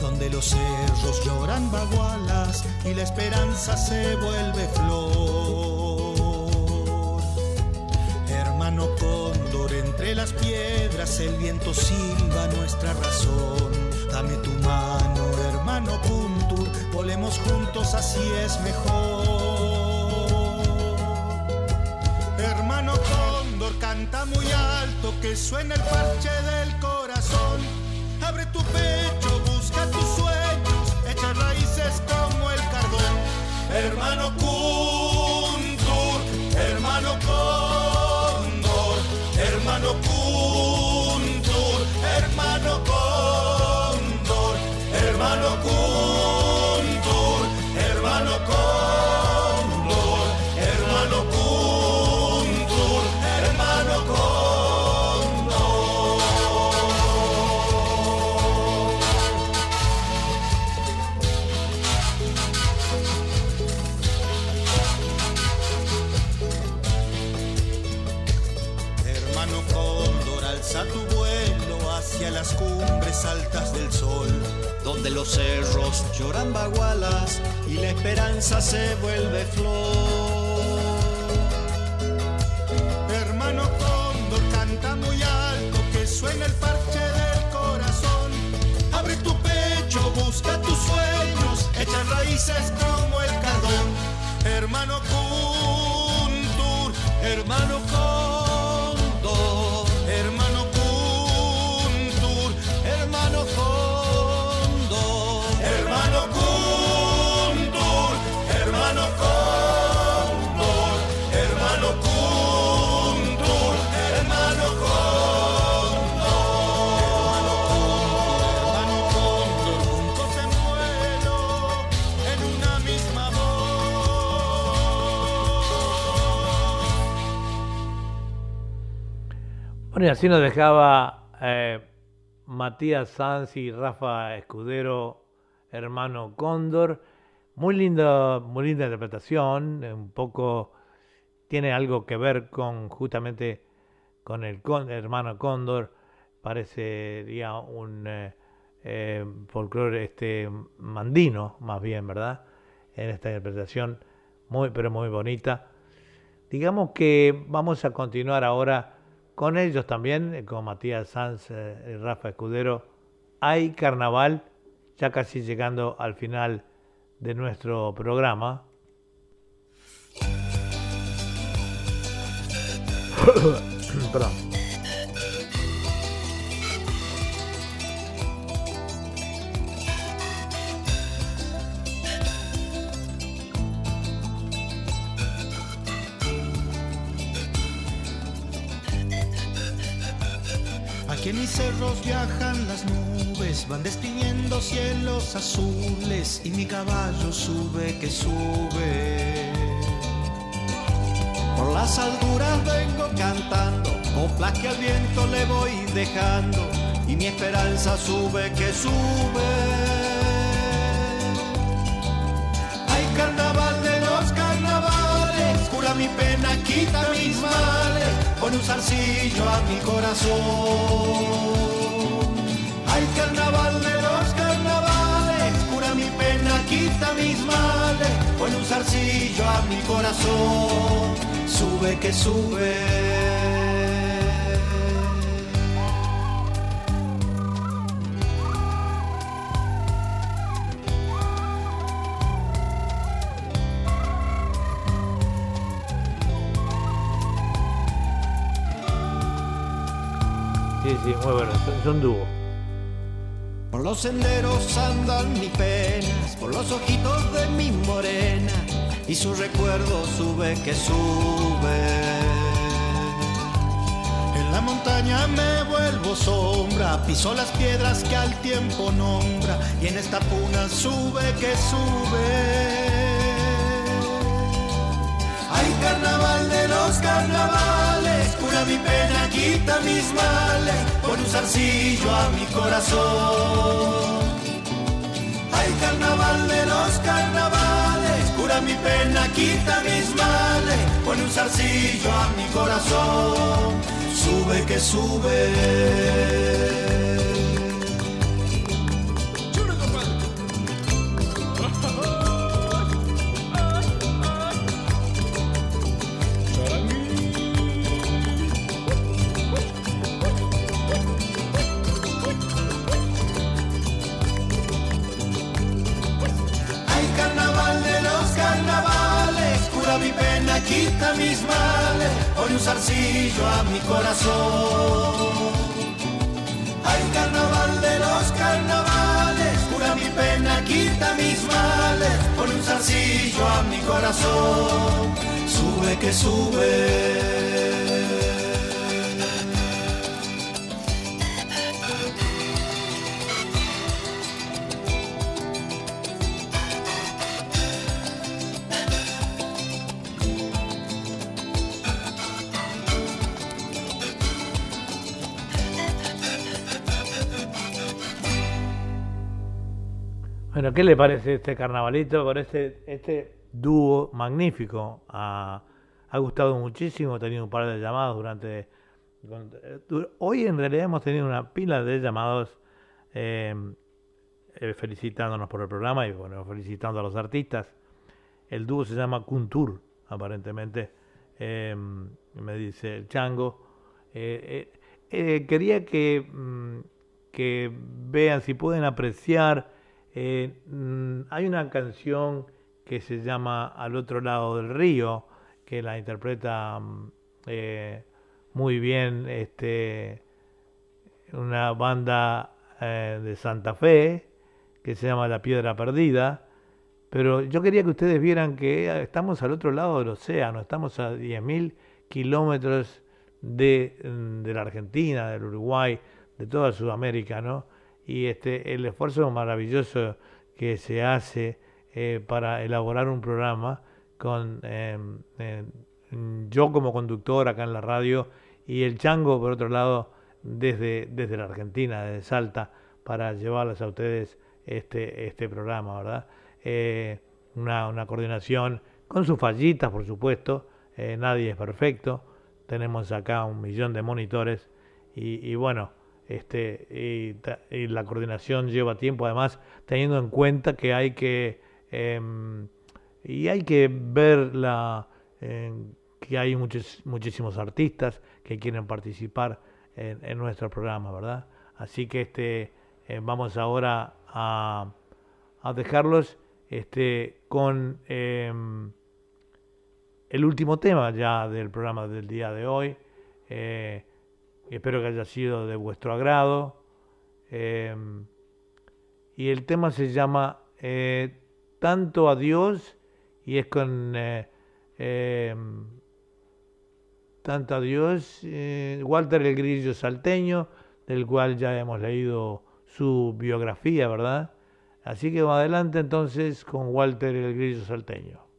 donde los cerros lloran bagualas y la esperanza se vuelve flor. Hermano cóndor, entre las piedras el viento silba nuestra razón. Dame tu mano, hermano Puntur, volemos juntos, así es mejor. Hermano cóndor, canta muy alto, que suene el parche del Abre tu pecho, busca tus sueños, echa raíces como el cardón. Hermano Kuntur, los cerros lloran bagualas y la esperanza se vuelve flor. Hermano cóndor, canta muy alto, que suene el parche del corazón. Abre tu pecho, busca tus sueños, echa raíces como el cardón. Hermano Kuntur, hermano Cóndor, Y así nos dejaba eh, Matías Sanz y Rafa Escudero, hermano Cóndor. Muy linda, muy linda interpretación, eh, un poco tiene algo que ver con justamente con el hermano Cóndor, parecería un eh, folclore este mandino, más bien, ¿verdad? En esta interpretación muy, pero muy bonita. Digamos que vamos a continuar ahora con ellos también, eh, con Matías Sanz eh, y Rafa Escudero. Hay carnaval, ya casi llegando al final de nuestro programa. Perdón. Aquí en mis cerros viajan las nubes, van destiñendo cielos azules y mi caballo sube que sube. Por las alturas vengo cantando, coplas que al viento le voy dejando y mi esperanza sube que sube. Mi pena, quita mis males, pone un zarcillo a mi corazón. Hay carnaval de los carnavales, cura mi pena, quita mis males, pone un zarcillo a mi corazón. Sube que sube. Sí, muy son dúo. Por los senderos andan mis penas, por los ojitos de mi morena, y su recuerdo sube que sube. En la montaña me vuelvo sombra, piso las piedras que al tiempo nombra, y en esta puna sube que sube. Hay carnaval de los carnavales, cura mi pena, quita mis males, pone un zarcillo a mi corazón. Hay carnaval de los carnavales, cura mi pena, quita mis males, pone un zarcillo a mi corazón. sube que sube. Pena, quita mis males, pone un zarcillo a mi corazón. Ay, carnaval de los carnavales, cura mi pena, quita mis males, pone un zarcillo a mi corazón. Sube que sube. Bueno, ¿qué le parece este carnavalito con este, este dúo magnífico? Ha, gustado muchísimo, he tenido un par de llamadas durante... eh, Hoy en realidad hemos tenido una pila de llamados eh, eh, felicitándonos por el programa y bueno, felicitando a los artistas. El dúo se llama Kuntur, aparentemente, eh, me dice el chango. Eh, quería que, mm, que vean si pueden apreciar. Eh, mm, hay una canción que se llama Al otro lado del río, que la interpreta mm, eh, muy bien este, una banda eh, de Santa Fe que se llama La Piedra Perdida. Pero yo quería que ustedes vieran que eh, estamos al otro lado del océano, estamos a 10.000 kilómetros mm, de la Argentina, del Uruguay, de toda Sudamérica, ¿no? Y este, el esfuerzo maravilloso que se hace eh, para elaborar un programa con eh, eh, yo como conductor acá en la radio y el chango, por otro lado, desde, desde la Argentina, desde Salta, para llevarles a ustedes este, este programa, ¿verdad? Eh, una, una coordinación con sus fallitas, por supuesto, eh, nadie es perfecto, tenemos acá un millón de monitores y, y bueno, este, y, la coordinación lleva tiempo, además, teniendo en cuenta que hay que, em, y hay que ver la, que hay muchos, muchísimos artistas que quieren participar en, nuestro programa, ¿verdad? Así que este, eh, vamos ahora a, a dejarlos este, con em, el último tema ya del programa del día de hoy. Eh, espero que haya sido de vuestro agrado. Em, y el tema se llama eh, Tanto a Dios y es con eh, Tanto a Dios, eh, Walter el Grillo Salteño, del cual ya hemos leído su biografía, ¿verdad? Así que adelante entonces con Walter el Grillo Salteño.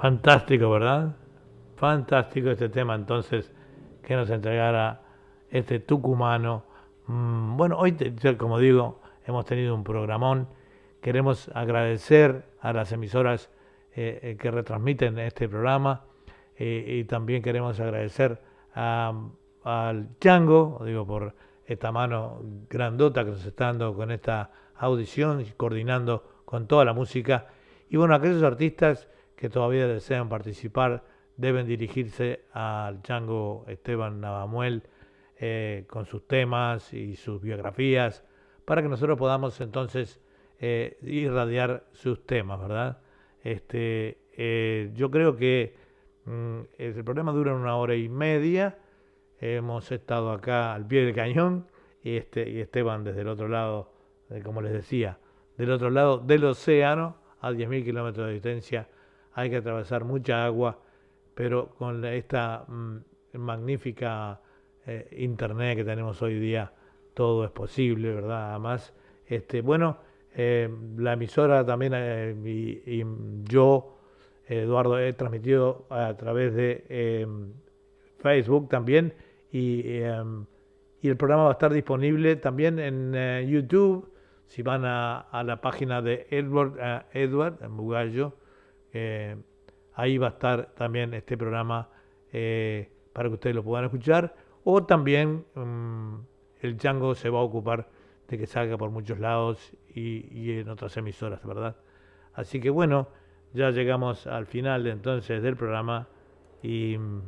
Fantástico, ¿verdad? Fantástico este tema entonces que nos entregara este tucumano. Mm, Bueno, hoy, como digo, hemos tenido un programón. Queremos agradecer a las emisoras eh, eh, que retransmiten este programa eh, y también queremos agradecer al Chango, digo, por esta mano grandota que nos está dando con esta audición y coordinando con toda la música. Y bueno, aquellos artistas que todavía desean participar deben dirigirse al Chango Esteban Navamuel eh, con sus temas y sus biografías para que nosotros podamos entonces eh, irradiar sus temas, ¿verdad? Este, eh, yo creo que mm, el programa dura una hora y media. Hemos estado acá al pie del cañón y, este, y Esteban desde el otro lado, como les decía, del otro lado del océano, a 10.000 kilómetros de distancia. Hay que atravesar mucha agua, pero con esta mm, magnífica eh, internet que tenemos hoy día, todo es posible, ¿verdad? Además, este, bueno, eh, la emisora también eh, y, yo, Eduardo, he transmitido a través de eh, Facebook también y, eh, y el programa va a estar disponible también en YouTube. Si van a, la página de Edward, Edward Mugallo, eh, ahí va a estar también este programa eh, para que ustedes lo puedan escuchar. O también mm, el Django se va a ocupar de que salga por muchos lados y, y en otras emisoras, ¿verdad? Así que bueno, ya llegamos al final entonces del programa y mm,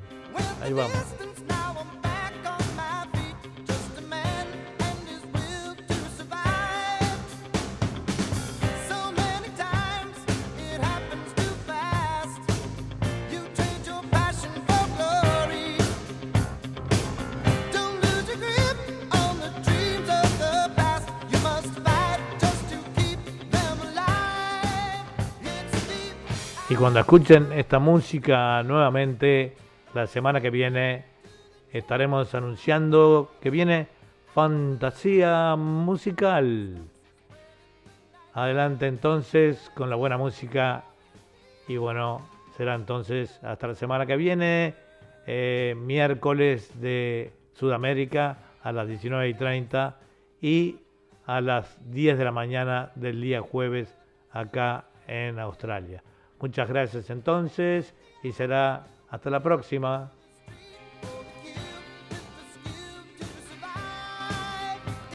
ahí vamos. Cuando escuchen esta música nuevamente, la semana que viene estaremos anunciando que viene fantasía musical. Adelante entonces con la buena música y bueno, será entonces hasta la semana que viene, eh, miércoles de Sudamérica a las 19 y 30 y a las 10 de la mañana del día jueves acá en Australia. Muchas gracias entonces y será hasta la próxima.